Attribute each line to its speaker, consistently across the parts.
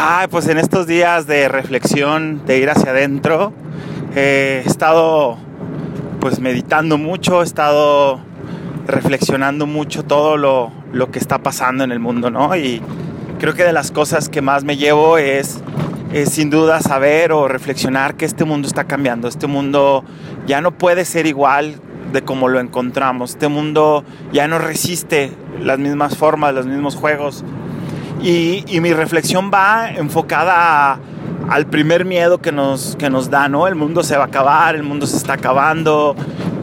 Speaker 1: Ay, pues en estos días de reflexión, de ir hacia adentro, he estado pues meditando mucho, he estado reflexionando mucho todo lo, lo, que está pasando en el mundo, ¿no? Y creo que de las cosas que más me llevo es, es sin duda saber o reflexionar que este mundo está cambiando, este mundo ya no puede ser igual de como lo encontramos, este mundo ya no resiste las mismas formas, los mismos juegos. Y, y mi reflexión va enfocada al primer miedo que nos, que nos da, ¿no? El mundo se va a acabar, el mundo se está acabando,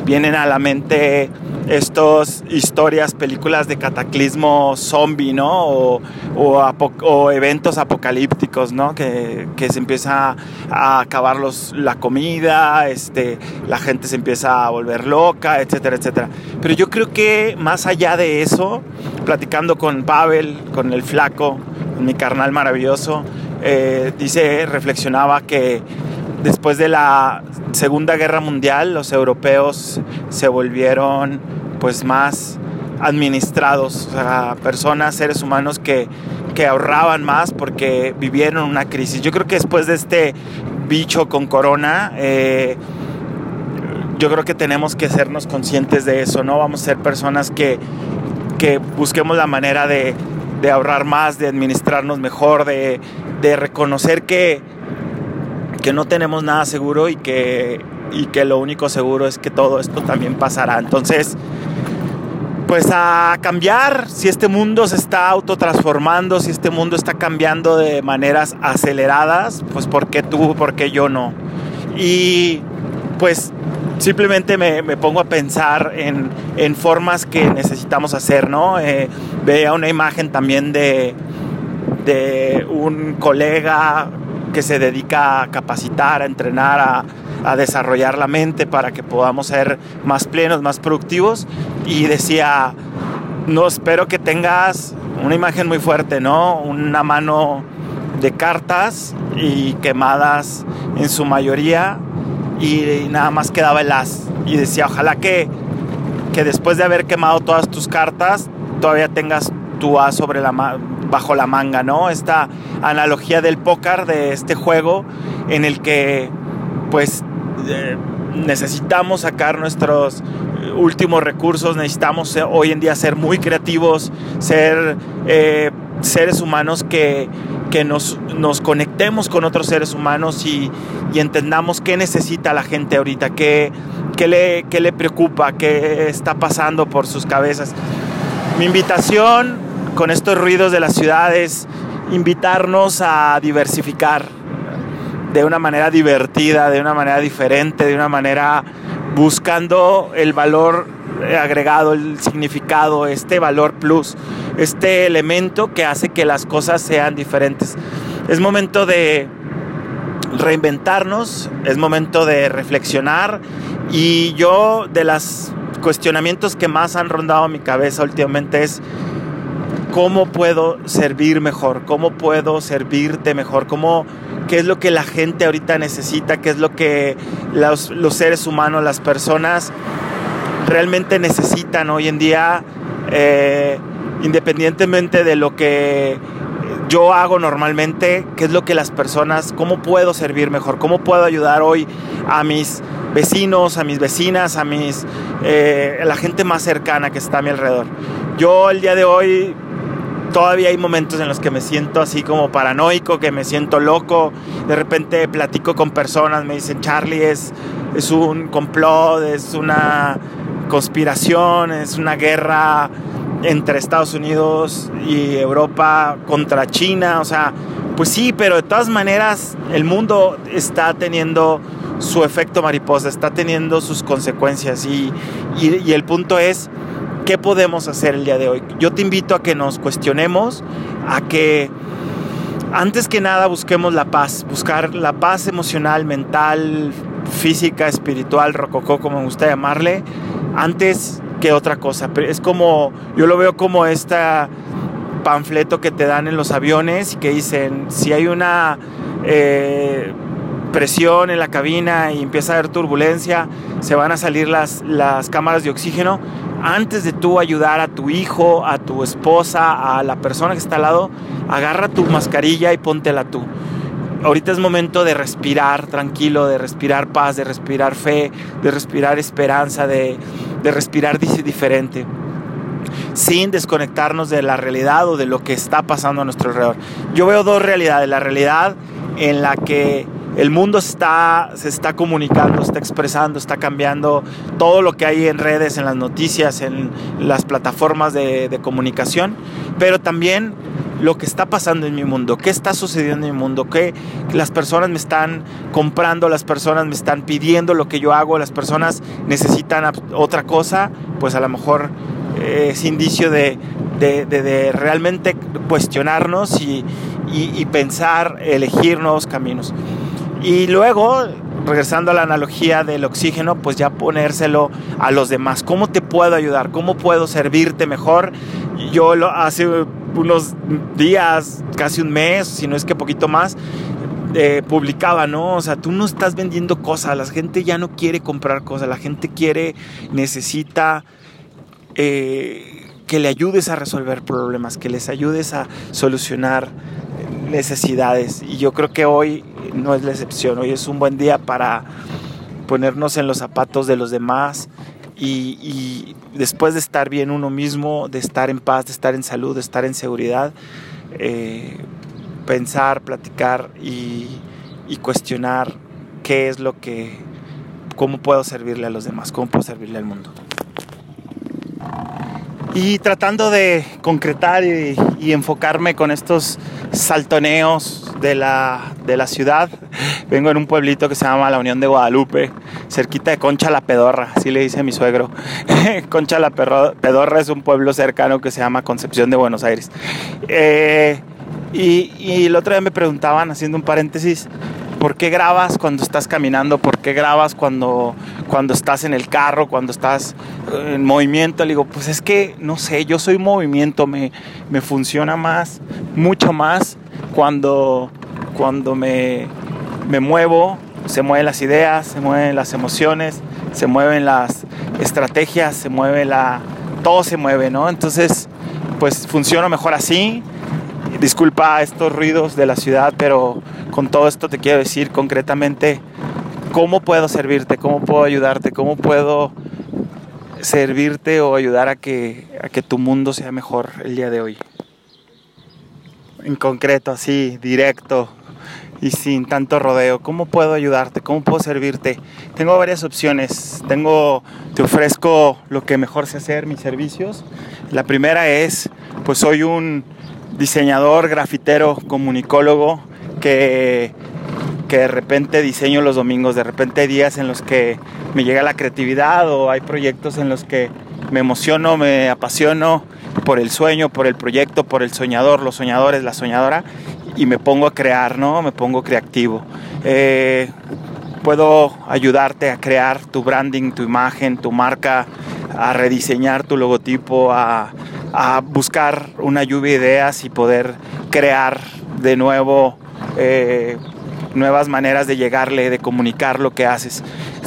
Speaker 1: vienen a la mente estas historias, películas de cataclismo zombie, ¿no? O, eventos apocalípticos, ¿no? Que, que, se empieza a acabar los, la comida, este, la gente se empieza a volver loca, etcétera, etcétera. Pero yo creo que más allá de eso, platicando con Pavel, con el flaco, mi carnal maravilloso, eh, dice, reflexionaba que después de la Segunda Guerra Mundial los europeos se volvieron pues más administrados, o sea, personas, seres humanos que, que ahorraban más porque vivieron una crisis. Yo creo que después de este bicho con corona, eh, yo creo que tenemos que sernos conscientes de eso, ¿no? Vamos a ser personas que, que busquemos la manera de, de ahorrar más, de administrarnos mejor, de, de reconocer que, que no tenemos nada seguro y que, y que lo único seguro es que todo esto también pasará. Entonces, pues a cambiar, si este mundo se está autotransformando, si este mundo está cambiando de maneras aceleradas, pues ¿por qué tú, por qué yo no? Y pues simplemente me, me pongo a pensar en, en, formas que necesitamos hacer, ¿no? Eh, veía una imagen también de, de un colega que se dedica a capacitar, a entrenar, a, desarrollar la mente para que podamos ser más plenos, más productivos. Y decía, no, espero que tengas una imagen muy fuerte, ¿no? Una mano de cartas y quemadas en su mayoría y nada más quedaba el as. Y decía, ojalá que, que después de haber quemado todas tus cartas, todavía tengas tu as sobre la bajo la manga, ¿no? Esta analogía del póker, de este juego en el que pues eh, necesitamos sacar nuestros últimos recursos, necesitamos hoy en día ser muy creativos, ser eh, seres humanos que, que nos, nos, conectemos con otros seres humanos y, y, entendamos qué necesita la gente ahorita, qué, qué, le, qué le preocupa, qué está pasando por sus cabezas. Mi invitación con estos ruidos de las ciudades, invitarnos a diversificar de una manera divertida, de una manera diferente, de una manera buscando el valor agregado, el significado, este valor plus, este elemento que hace que las cosas sean diferentes. Es momento de reinventarnos, es momento de reflexionar y yo de los cuestionamientos que más han rondado mi cabeza últimamente es cómo puedo servir mejor, cómo puedo servirte mejor, cómo, qué es lo que la gente ahorita necesita, qué es lo que los, seres humanos, las personas realmente necesitan hoy en día, eh, independientemente de lo que yo hago normalmente, qué es lo que las personas, cómo puedo servir mejor, cómo puedo ayudar hoy a mis vecinos, a mis vecinas, a mis, eh, a la gente más cercana que está a mi alrededor. Yo el día de hoy todavía hay momentos en los que me siento así como paranoico, que me siento loco. De repente platico con personas, me dicen, Charlie, es, es un complot, es una conspiración, es una guerra entre Estados Unidos y Europa contra China. O sea, pues sí, pero de todas maneras el mundo está teniendo su efecto mariposa, está teniendo sus consecuencias y, y, y el punto es ¿Qué podemos hacer el día de hoy? Yo te invito a que nos cuestionemos, a que antes que nada busquemos la paz, buscar la paz emocional, mental, física, espiritual, rococó, como me gusta llamarle, antes que otra cosa. Es como, yo lo veo como este panfleto que te dan en los aviones y que dicen, si hay una... Eh, presión en la cabina y empieza a haber turbulencia, se van a salir las, las cámaras de oxígeno, antes de tú ayudar a tu hijo, a tu esposa, a la persona que está al lado, agarra tu mascarilla y póntela tú. Ahorita es momento de respirar tranquilo, de respirar paz, de respirar fe, de respirar esperanza, de, de respirar diferente sin desconectarnos de la realidad o de lo que está pasando a nuestro alrededor. Yo veo dos realidades, la realidad en la que el mundo está, se está comunicando, está expresando, está cambiando todo lo que hay en redes, en las noticias, en las plataformas de, comunicación, pero también lo que está pasando en mi mundo, qué está sucediendo en mi mundo, qué las personas me están comprando, las personas me están pidiendo lo que yo hago, las personas necesitan otra cosa, pues a lo mejor eh, es indicio de, de, realmente cuestionarnos y, y pensar, elegir nuevos caminos. Y luego, regresando a la analogía del oxígeno, pues ya ponérselo a los demás. ¿Cómo te puedo ayudar? ¿Cómo puedo servirte mejor? Yo lo, hace unos días, casi un mes, si no es que poquito más, eh, publicaba, ¿no? O sea, tú no estás vendiendo cosas, la gente ya no quiere comprar cosas, la gente quiere, necesita eh, que le ayudes a resolver problemas, que les ayudes a solucionar necesidades. Y yo creo que hoy no es la excepción. Hoy es un buen día para ponernos en los zapatos de los demás y, después de estar bien uno mismo, de estar en paz, de estar en salud, de estar en seguridad, eh, pensar, platicar y, y cuestionar qué es lo que, cómo puedo servirle a los demás, cómo puedo servirle al mundo y tratando de concretar y, enfocarme con estos saltoneos de la, de la ciudad. Vengo en un pueblito que se llama La Unión de Guadalupe, cerquita de Concha la Pedorra, así le dice mi suegro. Concha la Pedorra es un pueblo cercano que se llama Concepción de Buenos Aires. Eh, y, y el otro día me preguntaban, haciendo un paréntesis, ¿por qué grabas cuando estás caminando? ¿Por qué grabas cuando, cuando estás en el carro, cuando estás en movimiento? Le digo, pues es que, no sé, yo soy movimiento, me, me funciona más, mucho más cuando, cuando me, me muevo, se mueven las ideas, se mueven las emociones, se mueven las estrategias, se mueve la... todo se mueve, ¿no? Entonces, pues funciona mejor así. Disculpa estos ruidos de la ciudad, pero con todo esto te quiero decir concretamente cómo puedo servirte, cómo puedo ayudarte, cómo puedo servirte o ayudar a que, a que tu mundo sea mejor el día de hoy. En concreto, así, directo y sin tanto rodeo. ¿Cómo puedo ayudarte? ¿Cómo puedo servirte? Tengo varias opciones. Tengo, te ofrezco lo que mejor sé hacer, mis servicios. La primera es, pues soy un diseñador, grafitero, comunicólogo que, de repente diseño los domingos, de repente hay días en los que me llega la creatividad o hay proyectos en los que me emociono, me apasiono por el sueño, por el proyecto, por el soñador, los soñadores, la soñadora y me pongo a crear, ¿no? Me pongo creativo. Eh, puedo ayudarte a crear tu branding, tu imagen, tu marca, a rediseñar tu logotipo, a, a buscar una lluvia de ideas y poder crear de nuevo eh, nuevas maneras de llegarle, de comunicar lo que haces.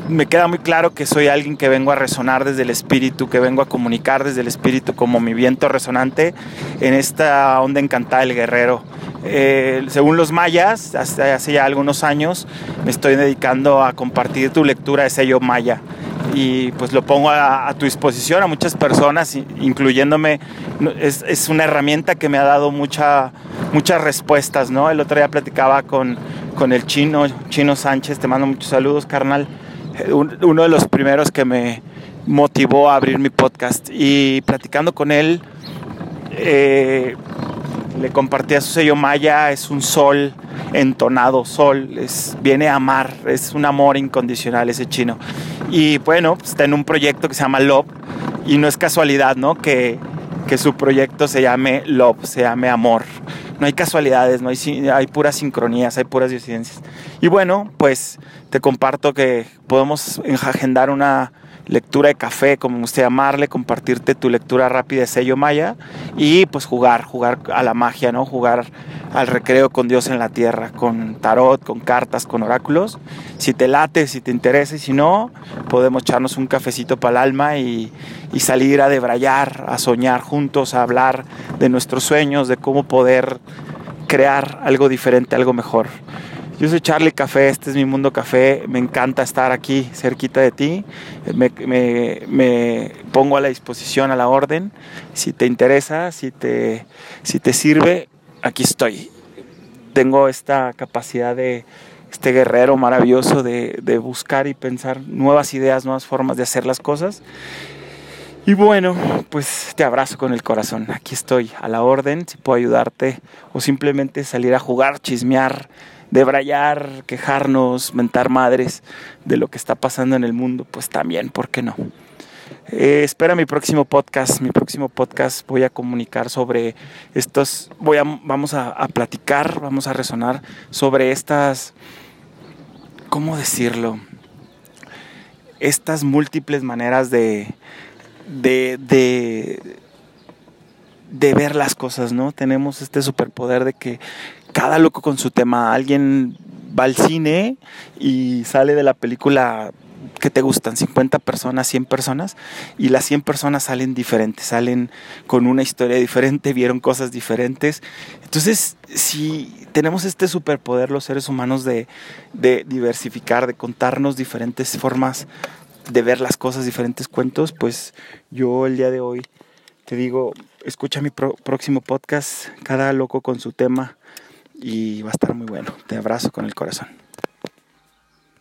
Speaker 1: Me queda muy claro que soy alguien que vengo a resonar desde el espíritu, que vengo a comunicar desde el espíritu como mi viento resonante en esta onda encantada del guerrero. Eh, según los mayas, hace ya algunos años, me estoy dedicando a compartir tu lectura de sello maya y pues lo pongo a, a, tu disposición a muchas personas, incluyéndome. Es, es, una herramienta que me ha dado mucha, muchas respuestas, ¿no? El otro día platicaba con, con el chino, Chino Sánchez, te mando muchos saludos, carnal. Uno de los primeros que me motivó a abrir mi podcast y platicando con él, eh, le compartía su sello maya, es un sol entonado, sol, es, viene a amar, es un amor incondicional ese chino. Y bueno, está en un proyecto que se llama Love y no es casualidad, ¿no? Que, que su proyecto se llame Love, se llame amor. No hay casualidades, no hay, hay puras sincronías, hay puras disidencias. Y bueno, pues te comparto que podemos agendar una lectura de café, como usted llamarle, compartirte tu lectura rápida de sello maya y pues jugar, jugar a la magia, ¿no? Jugar al recreo con Dios en la tierra, con tarot, con cartas, con oráculos. Si te late, si te interesa y si no, podemos echarnos un cafecito para el alma y, y salir a debrayar, a soñar juntos, a hablar de nuestros sueños, de cómo poder crear algo diferente, algo mejor. Yo soy Charlie Café, este es mi mundo café, me encanta estar aquí cerquita de ti, me, pongo a la disposición, a la orden, si te interesa, si te, si te sirve, aquí estoy. Tengo esta capacidad de, este guerrero maravilloso de, de buscar y pensar nuevas ideas, nuevas formas de hacer las cosas. Y bueno, pues te abrazo con el corazón. Aquí estoy a la orden, si puedo ayudarte o simplemente salir a jugar, chismear, debrayar, quejarnos, mentar madres de lo que está pasando en el mundo, pues también, ¿por qué no? Eh, espera mi próximo podcast. Mi próximo podcast voy a comunicar sobre estos, voy vamos a, a platicar, vamos a resonar sobre estas, ¿cómo decirlo? Estas múltiples maneras de, de, de, de ver las cosas, ¿no? Tenemos este superpoder de que cada loco con su tema. Alguien va al cine y sale de la película que te gustan, 50 personas, 100 personas, y las 100 personas salen diferentes, salen con una historia diferente, vieron cosas diferentes. Entonces, si tenemos este superpoder los seres humanos de, diversificar, de contarnos diferentes formas de ver las cosas, diferentes cuentos, pues yo el día de hoy te digo, escucha mi próximo podcast, cada loco con su tema y va a estar muy bueno. Te abrazo con el corazón.